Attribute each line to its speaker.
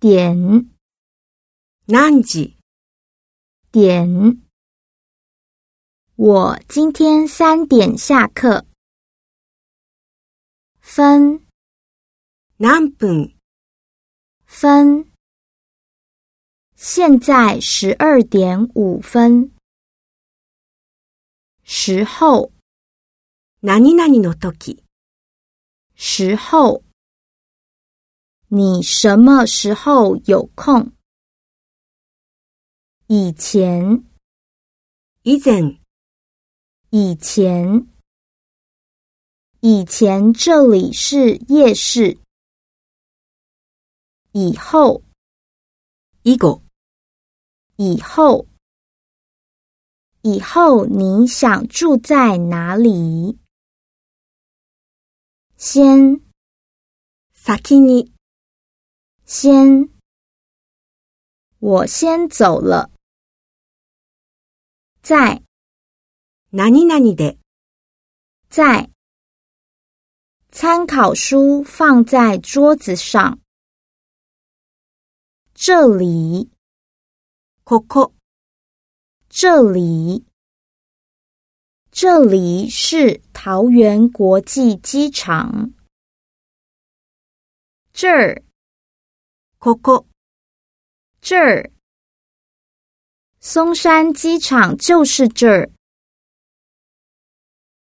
Speaker 1: 点，
Speaker 2: 何时？
Speaker 1: 点。我今天三点下课。分，
Speaker 2: 何分？
Speaker 1: 分。现在十二点五分。时候，
Speaker 2: 何々の時。
Speaker 1: 时候。你什么时候有空？以前，
Speaker 2: 以前，
Speaker 1: 以前，以前这里是夜市。以后
Speaker 2: ，ego，
Speaker 1: 以后，以后你想住在哪里？先
Speaker 2: ，sa kini。
Speaker 1: 先，我先走了。在
Speaker 2: 何々で
Speaker 1: 在，参考书放在桌子上。这里
Speaker 2: ここ
Speaker 1: 这里这里是桃园国际机场。这儿
Speaker 2: こ可，
Speaker 1: 这儿，松山机场就是这儿。